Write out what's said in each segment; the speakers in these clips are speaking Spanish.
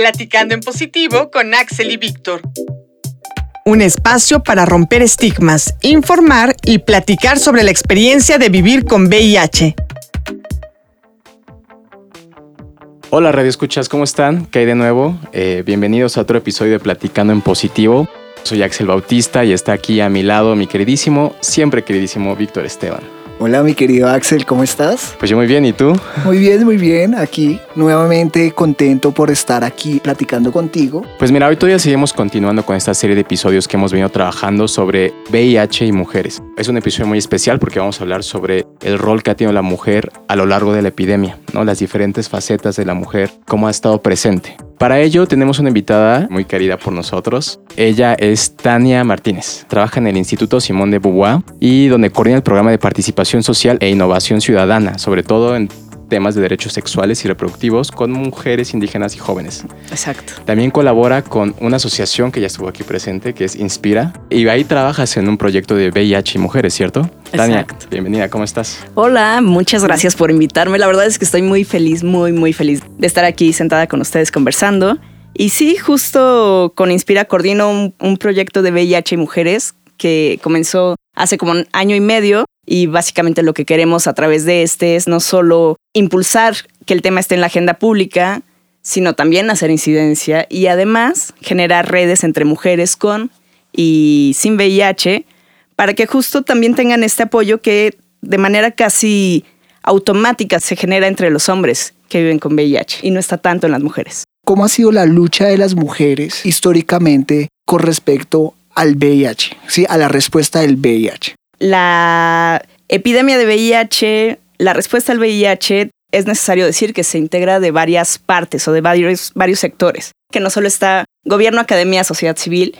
Platicando en positivo con Axel y Víctor. Un espacio para romper estigmas, informar y platicar sobre la experiencia de vivir con VIH. Hola Radio Escuchas, ¿cómo están? ¿Qué hay de nuevo? Eh, bienvenidos a otro episodio de Platicando en Positivo. Soy Axel Bautista y está aquí a mi lado mi queridísimo, siempre queridísimo Víctor Esteban. Hola mi querido Axel, ¿cómo estás? Pues yo muy bien, ¿y tú? Muy bien, muy bien, aquí nuevamente contento por estar aquí platicando contigo. Pues mira, hoy todavía seguimos continuando con esta serie de episodios que hemos venido trabajando sobre VIH y mujeres. Es un episodio muy especial porque vamos a hablar sobre el rol que ha tenido la mujer a lo largo de la epidemia, ¿no? Las diferentes facetas de la mujer, cómo ha estado presente. Para ello tenemos una invitada muy querida por nosotros. Ella es Tania Martínez. Trabaja en el Instituto Simón de Beauvoir y donde coordina el programa de participación social e innovación ciudadana, sobre todo en temas de derechos sexuales y reproductivos con mujeres indígenas y jóvenes. Exacto. También colabora con una asociación que ya estuvo aquí presente, que es Inspira, y ahí trabajas en un proyecto de VIH y mujeres, ¿cierto? Tania, bienvenida, ¿cómo estás? Hola, muchas gracias por invitarme. La verdad es que estoy muy feliz, muy, muy feliz de estar aquí sentada con ustedes conversando. Y sí, justo con Inspira coordino un, un proyecto de VIH y mujeres que comenzó hace como un año y medio y básicamente lo que queremos a través de este es no solo impulsar que el tema esté en la agenda pública, sino también hacer incidencia y además generar redes entre mujeres con y sin VIH para que justo también tengan este apoyo que de manera casi automática se genera entre los hombres que viven con VIH y no está tanto en las mujeres. ¿Cómo ha sido la lucha de las mujeres históricamente con respecto al VIH, ¿sí? a la respuesta del VIH? La epidemia de VIH, la respuesta al VIH, es necesario decir que se integra de varias partes o de varios, varios sectores, que no solo está gobierno, academia, sociedad civil,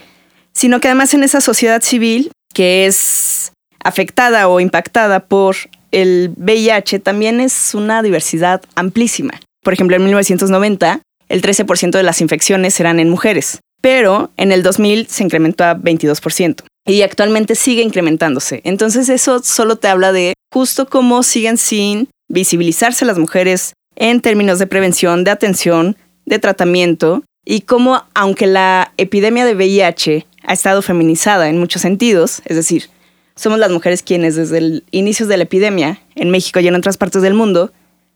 sino que además en esa sociedad civil que es afectada o impactada por el VIH también es una diversidad amplísima. Por ejemplo, en 1990, el 13% de las infecciones eran en mujeres, pero en el 2000 se incrementó a 22% y actualmente sigue incrementándose. Entonces eso solo te habla de justo cómo siguen sin visibilizarse las mujeres en términos de prevención, de atención, de tratamiento y cómo aunque la epidemia de VIH ha estado feminizada en muchos sentidos, es decir, somos las mujeres quienes desde el inicio de la epidemia en México y en otras partes del mundo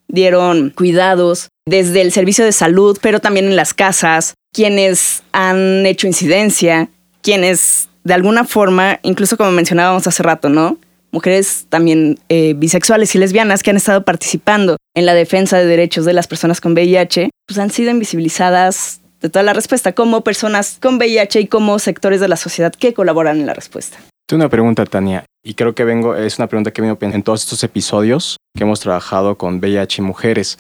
dieron cuidados desde el servicio de salud, pero también en las casas, quienes han hecho incidencia, quienes de alguna forma, incluso como mencionábamos hace rato, ¿no? Mujeres también eh, bisexuales y lesbianas que han estado participando en la defensa de derechos de las personas con VIH, pues han sido invisibilizadas de toda la respuesta como personas con VIH y como sectores de la sociedad que colaboran en la respuesta. Tengo una pregunta, Tania, y creo que vengo, es una pregunta que vengo en todos estos episodios que hemos trabajado con VIH y mujeres.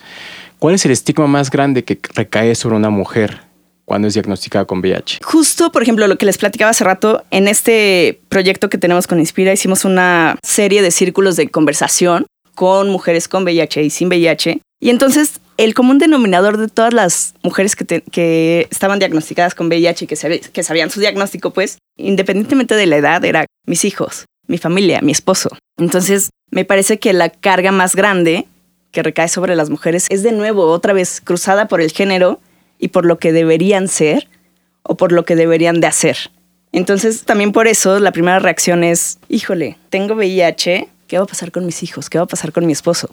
¿Cuál es el estigma más grande que recae sobre una mujer cuando es diagnosticada con VIH. Justo, por ejemplo, lo que les platicaba hace rato, en este proyecto que tenemos con Inspira hicimos una serie de círculos de conversación con mujeres con VIH y sin VIH. Y entonces el común denominador de todas las mujeres que, estaban diagnosticadas con VIH y que, que sabían su diagnóstico, pues, independientemente de la edad, era mis hijos, mi familia, mi esposo. Entonces, me parece que la carga más grande que recae sobre las mujeres es de nuevo otra vez cruzada por el género y por lo que deberían ser o por lo que deberían de hacer. Entonces, también por eso la primera reacción es, híjole, tengo VIH, ¿qué va a pasar con mis hijos? ¿Qué va a pasar con mi esposo?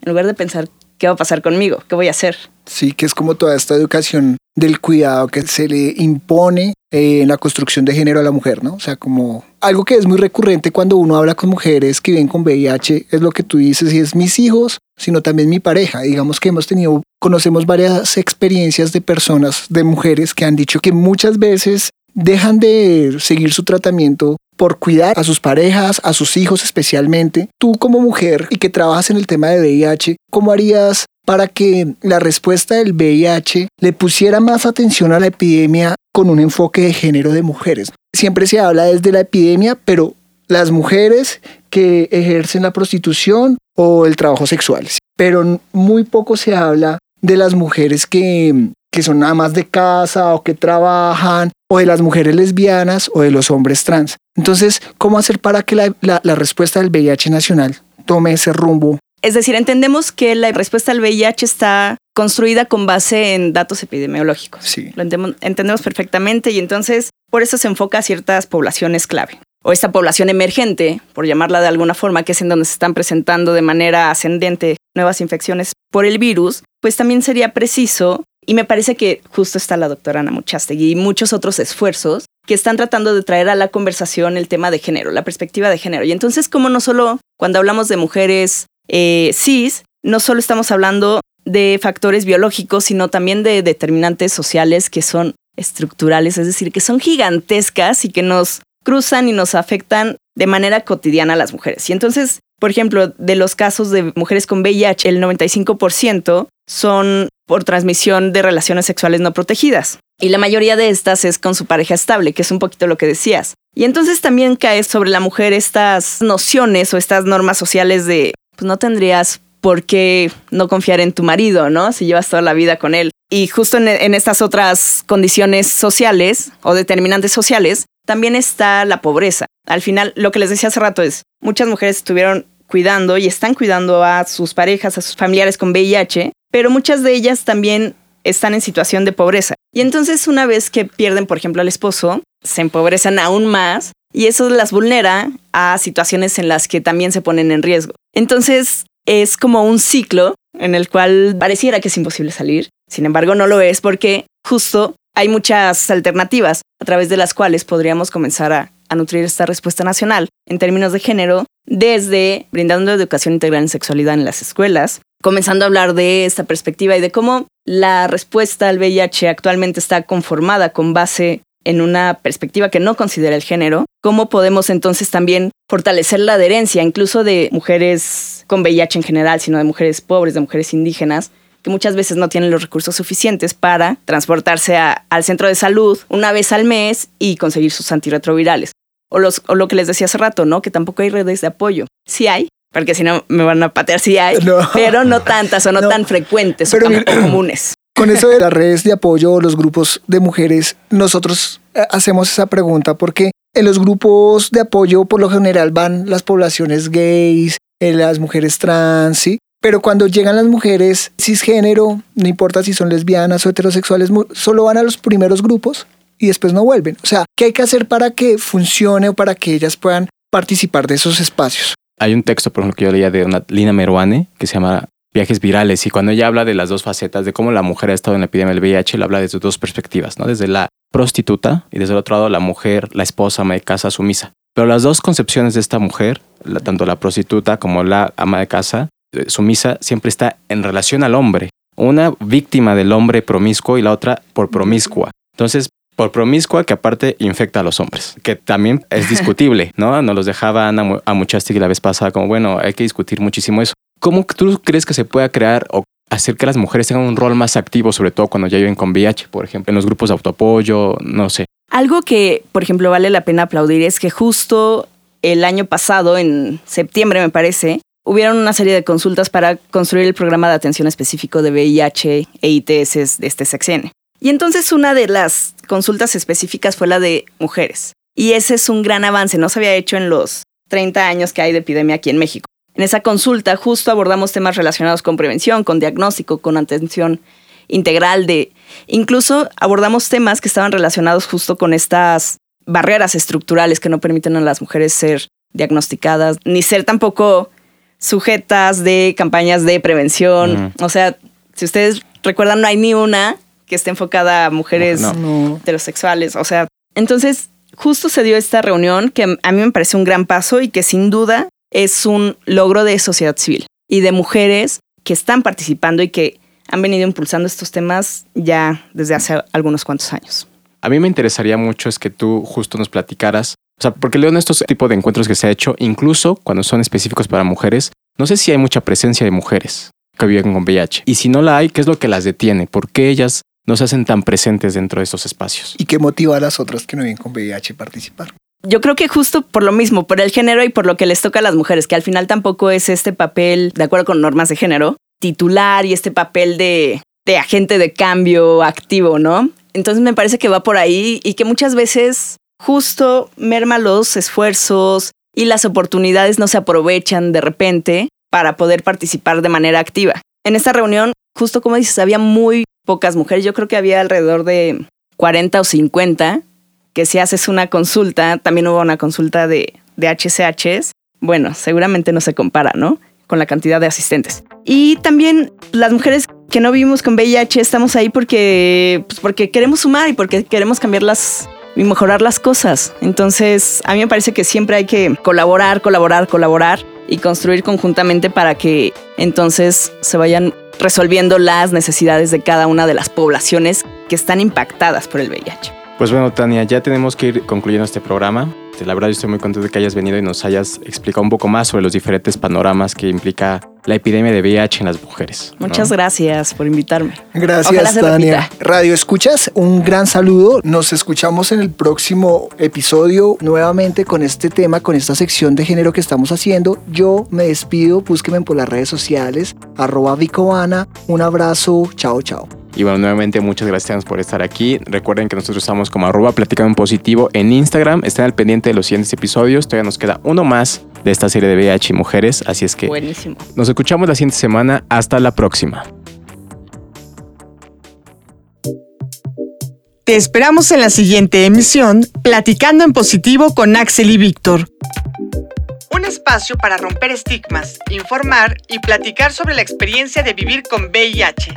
En lugar de pensar, ¿qué va a pasar conmigo? ¿Qué voy a hacer? Sí, que es como toda esta educación del cuidado que se le impone eh, en la construcción de género a la mujer, ¿no? O sea, como algo que es muy recurrente cuando uno habla con mujeres que viven con VIH, es lo que tú dices, y es mis hijos, sino también mi pareja. Digamos que hemos tenido, conocemos varias experiencias de personas, de mujeres que han dicho que muchas veces dejan de seguir su tratamiento por cuidar a sus parejas, a sus hijos especialmente. Tú como mujer y que trabajas en el tema de VIH, ¿cómo harías para que la respuesta del VIH le pusiera más atención a la epidemia con un enfoque de género de mujeres? Siempre se habla desde la epidemia, pero las mujeres que ejercen la prostitución o el trabajo sexual. Pero muy poco se habla de las mujeres que, que son nada más de casa o que trabajan, o de las mujeres lesbianas o de los hombres trans. Entonces, ¿cómo hacer para que la, la, la respuesta del VIH nacional tome ese rumbo es decir, entendemos que la respuesta al VIH está construida con base en datos epidemiológicos. Sí. Lo entendemos perfectamente y entonces por eso se enfoca a ciertas poblaciones clave. O esta población emergente, por llamarla de alguna forma, que es en donde se están presentando de manera ascendente nuevas infecciones por el virus, pues también sería preciso, y me parece que justo está la doctora Ana Muchastegui y muchos otros esfuerzos que están tratando de traer a la conversación el tema de género, la perspectiva de género. Y entonces, como no solo cuando hablamos de mujeres eh, cis, no solo estamos hablando de factores biológicos, sino también de determinantes sociales que son estructurales, es decir, que son gigantescas y que nos cruzan y nos afectan de manera cotidiana a las mujeres. Y entonces, por ejemplo, de los casos de mujeres con VIH, el 95% son por transmisión de relaciones sexuales no protegidas. Y la mayoría de estas es con su pareja estable, que es un poquito lo que decías. Y entonces también cae sobre la mujer estas nociones o estas normas sociales de, pues no tendrías por qué no confiar en tu marido, ¿no? Si llevas toda la vida con él. Y justo en, estas otras condiciones sociales o determinantes sociales, también está la pobreza. Al final, lo que les decía hace rato es, muchas mujeres estuvieron cuidando y están cuidando a sus parejas, a sus familiares con VIH, pero muchas de ellas también están en situación de pobreza. Y entonces una vez que pierden, por ejemplo, al esposo, se empobrecen aún más y eso las vulnera a situaciones en las que también se ponen en riesgo. Entonces es como un ciclo en el cual pareciera que es imposible salir. Sin embargo, no lo es porque justo hay muchas alternativas a través de las cuales podríamos comenzar a, nutrir esta respuesta nacional en términos de género, desde brindando educación integral en sexualidad en las escuelas, comenzando a hablar de esta perspectiva y de cómo la respuesta al VIH actualmente está conformada con base en una perspectiva que no considera el género, ¿cómo podemos entonces también fortalecer la adherencia incluso de mujeres con VIH en general, sino de mujeres pobres, de mujeres indígenas, que muchas veces no tienen los recursos suficientes para transportarse al centro de salud una vez al mes y conseguir sus antirretrovirales? O, los, o lo que les decía hace rato, ¿no? Que tampoco hay redes de apoyo. Sí hay, porque si no me van a patear, sí hay, pero no tantas o no, tan frecuentes o tan comunes. Con eso de las redes de apoyo, los grupos de mujeres, nosotros eh, hacemos esa pregunta porque en los grupos de apoyo por lo general van las poblaciones gays, eh, las mujeres trans, ¿sí? Pero cuando llegan las mujeres cisgénero, no importa si son lesbianas o heterosexuales, solo van a los primeros grupos y después no vuelven. O sea, ¿qué hay que hacer para que funcione o para que ellas puedan participar de esos espacios? Hay un texto, por ejemplo, que yo leía de una Lina Meruane que se llama viajes virales y cuando ella habla de las dos facetas, de cómo la mujer ha estado en la epidemia del VIH, le habla desde dos perspectivas, ¿no? Desde la prostituta y desde el otro lado la mujer, la esposa ama de casa sumisa. Pero las dos concepciones de esta mujer, tanto la prostituta como la ama de casa eh, sumisa, siempre está en relación al hombre. Una víctima del hombre promiscuo y la otra por promiscua. Entonces, por promiscua que aparte infecta a los hombres, que también es discutible, ¿no? Nos los dejaba Ana a Muchastik la vez pasada como, bueno, hay que discutir muchísimo eso. ¿Cómo tú crees que se pueda crear o hacer que las mujeres tengan un rol más activo, sobre todo cuando ya viven con VIH, por ejemplo, en los grupos de autoapoyo, no sé? Algo que, por ejemplo, vale la pena aplaudir es que justo el año pasado, en septiembre me parece, hubieron una serie de consultas para construir el programa de atención específico de VIH e ITS de este sexenio. Y entonces una de las consultas específicas fue la de mujeres. Y ese es un gran avance, no se había hecho en los 30 años que hay de epidemia aquí en México. En esa consulta justo abordamos temas relacionados con prevención, con diagnóstico, con atención integral de... Incluso abordamos temas que estaban relacionados justo con estas barreras estructurales que no permiten a las mujeres ser diagnosticadas, ni ser tampoco sujetas de campañas de prevención. O sea, si ustedes recuerdan, no hay ni una que esté enfocada a mujeres heterosexuales. O sea, entonces justo se dio esta reunión que a mí me parece un gran paso y que sin duda es un logro de sociedad civil y de mujeres que están participando y que han venido impulsando estos temas ya desde hace algunos cuantos años. A mí me interesaría mucho es que tú justo nos platicaras, o sea, porque leo en estos tipos de encuentros que se ha hecho, incluso cuando son específicos para mujeres, no sé si hay mucha presencia de mujeres que viven con VIH. Y si no la hay, ¿qué es lo que las detiene? ¿Por qué ellas no se hacen tan presentes dentro de estos espacios? ¿Y qué motiva a las otras que no viven con VIH a participar? Yo creo que justo por lo mismo, por el género y por lo que les toca a las mujeres, que al final tampoco es este papel, de acuerdo con normas de género, titular y este papel de, de agente de cambio activo, ¿no? Entonces me parece que va por ahí y que muchas veces justo merma los esfuerzos y las oportunidades no se aprovechan de repente para poder participar de manera activa. en esta reunión, justo como dices, había muy pocas mujeres. Yo creo que había alrededor de 40 o 50, que si haces una consulta, también hubo una consulta de, de HCHs, bueno, seguramente no se compara, ¿no? Con la cantidad de asistentes. Y también las mujeres que no vivimos con VIH estamos ahí porque, pues porque queremos sumar y porque queremos cambiar las y mejorar las cosas. Entonces, a mí me parece que siempre hay que colaborar, colaborar, colaborar y construir conjuntamente para que entonces se vayan resolviendo las necesidades de cada una de las poblaciones que están impactadas por el VIH. Pues bueno, Tania, ya tenemos que ir concluyendo este programa. La verdad, yo estoy muy contento de que hayas venido y nos hayas explicado un poco más sobre los diferentes panoramas que implica la epidemia de VIH en las mujeres. Muchas gracias por invitarme. Gracias, Tania. Radio Escuchas, un gran saludo. Nos escuchamos en el próximo episodio nuevamente con este tema, con esta sección de género que estamos haciendo. Yo me despido, búsquenme por las redes sociales, arroba Vicovana. Un abrazo, chao, chao. Y bueno, nuevamente muchas gracias por estar aquí. Recuerden que nosotros estamos como arroba platicando en positivo en Instagram. Estén al pendiente de los siguientes episodios. Todavía nos queda uno más de esta serie de VIH y mujeres. Así es que Buenísimo. nos escuchamos la siguiente semana. Hasta la próxima. Te esperamos en la siguiente emisión, Platicando en Positivo con Axel y Víctor. Un espacio para romper estigmas, informar y platicar sobre la experiencia de vivir con VIH.